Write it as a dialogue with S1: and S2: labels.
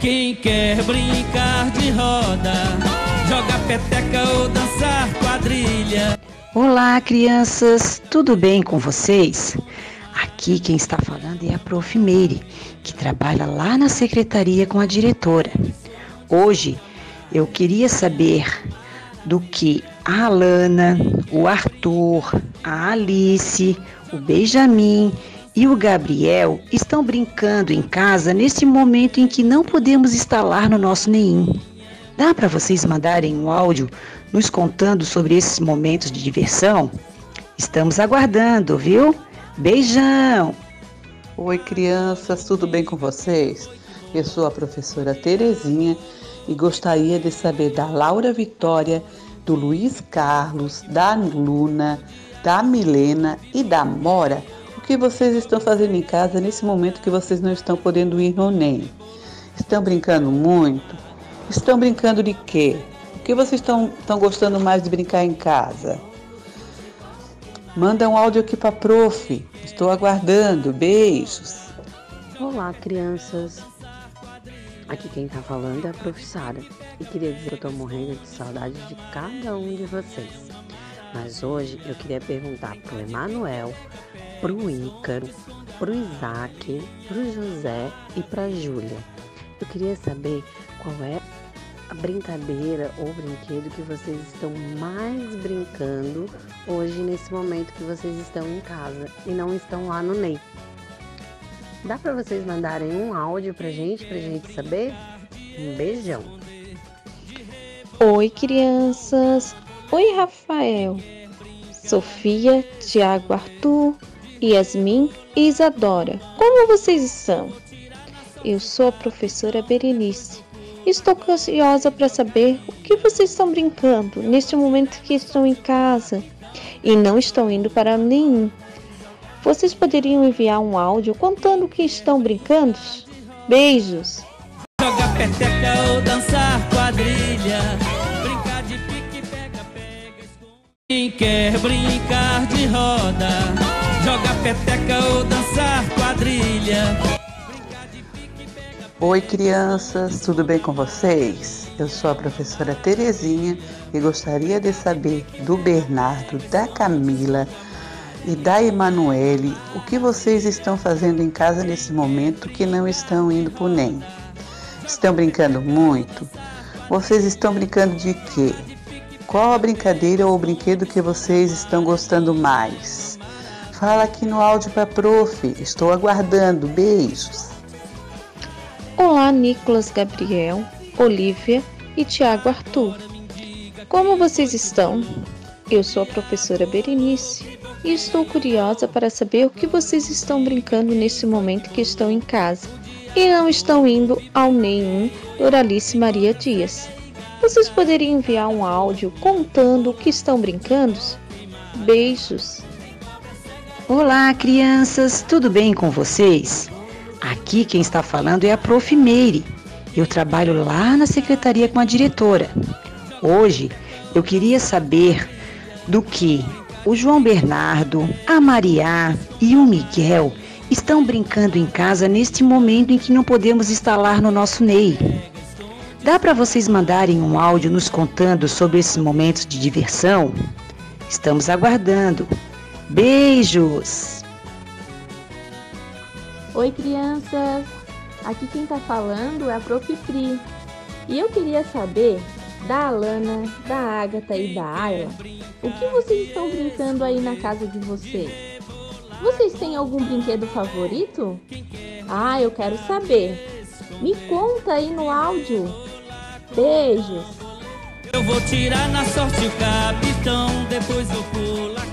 S1: Quem quer brincar de roda, joga peteca ou dançar quadrilha.
S2: Olá, crianças, tudo bem com vocês? Aqui quem está falando é a Prof. Meire, que trabalha lá na secretaria com a diretora. Hoje eu queria saber do que a Alana, o Arthur, a Alice, o Benjamin e o Gabriel estão brincando em casa nesse momento em que não podemos instalar no nosso NEIM. Dá para vocês mandarem um áudio nos contando sobre esses momentos de diversão? Estamos aguardando, viu? Beijão!
S3: Oi, crianças, tudo bem com vocês? Eu sou a professora Terezinha e gostaria de saber da Laura Vitória, do Luiz Carlos, da Luna, da Milena e da Mora que vocês estão fazendo em casa nesse momento que vocês não estão podendo ir no NEM. Estão brincando muito? Estão brincando de quê? O que vocês estão, estão gostando mais de brincar em casa? Manda um áudio aqui para prof. Estou aguardando. Beijos.
S4: Olá, crianças. Aqui quem está falando é a prof. Sara. E queria dizer que eu estou morrendo de saudade de cada um de vocês. Mas hoje eu queria perguntar pro Emanuel, pro Ícaro, pro Isaac, pro José e pra Júlia. Eu queria saber qual é a brincadeira ou brinquedo que vocês estão mais brincando hoje nesse momento que vocês estão em casa e não estão lá no NEI. Dá para vocês mandarem um áudio pra gente, pra gente saber? Um beijão.
S5: Oi, crianças. Oi, Rafael. Sofia, Tiago, Arthur, Yasmin e Isadora. Como vocês estão? Eu sou a professora Berenice Estou curiosa para saber o que vocês estão brincando neste momento que estão em casa e não estão indo para nenhum. Vocês poderiam enviar um áudio contando o que estão brincando? Beijos!
S1: Ou dançar quadrilha, brincar de pique, Quem quer brincar de roda, peteca ou dançar quadrilha.
S3: Oi, crianças, tudo bem com vocês? Eu sou a professora Terezinha e gostaria de saber do Bernardo, da Camila e da Emanuele o que vocês estão fazendo em casa nesse momento que não estão indo para o NEM. Estão brincando muito? Vocês estão brincando de quê? Qual a brincadeira ou o brinquedo que vocês estão gostando mais? Fala aqui no áudio para prof. Estou aguardando. Beijos.
S5: Olá, Nicolas Gabriel, Olivia e Tiago Arthur. Como vocês estão? Eu sou a professora Berenice e estou curiosa para saber o que vocês estão brincando nesse momento que estão em casa e não estão indo ao nenhum Doralice Maria Dias. Vocês poderiam enviar um áudio contando o que estão brincando? Beijos!
S2: Olá, crianças, tudo bem com vocês? Aqui quem está falando é a Prof. Meire. Eu trabalho lá na secretaria com a diretora. Hoje eu queria saber do que o João Bernardo, a Maria e o Miguel estão brincando em casa neste momento em que não podemos instalar no nosso NEI. Dá para vocês mandarem um áudio nos contando sobre esses momentos de diversão? Estamos aguardando. Beijos!
S6: Oi, crianças! Aqui quem tá falando é a Prof. Pri. E eu queria saber da Alana, da Agatha e da Ayla, o que vocês estão brincando aí na casa de vocês? Vocês têm algum brinquedo favorito? Ah, eu quero saber. Me conta aí no áudio. Beijos!
S1: Eu vou tirar na sorte o capitão, depois vou pular.